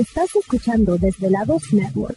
Estás escuchando Desvelados Network.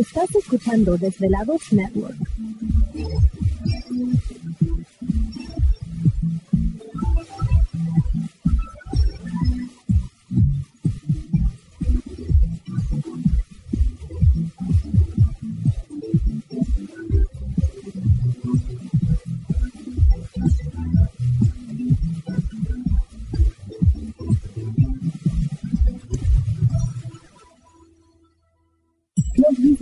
Estás escuchando Desvelados Network.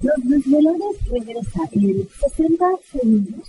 Los desvelados regresan en 60 segundos.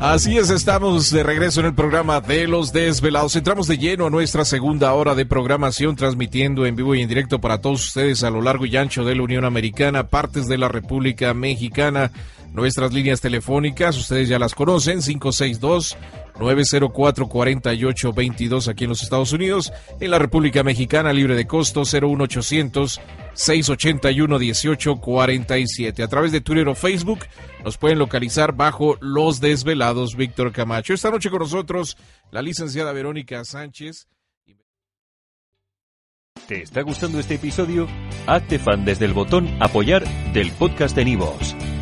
Así es, estamos de regreso en el programa de Los Desvelados. Entramos de lleno a nuestra segunda hora de programación, transmitiendo en vivo y en directo para todos ustedes a lo largo y ancho de la Unión Americana, partes de la República Mexicana. Nuestras líneas telefónicas, ustedes ya las conocen, 562 904-4822 aquí en los Estados Unidos, en la República Mexicana libre de costo 01800 681 1847. A través de Twitter o Facebook nos pueden localizar bajo Los Desvelados Víctor Camacho. Esta noche con nosotros la licenciada Verónica Sánchez. ¿Te está gustando este episodio? Hazte fan desde el botón apoyar del podcast de Nivos.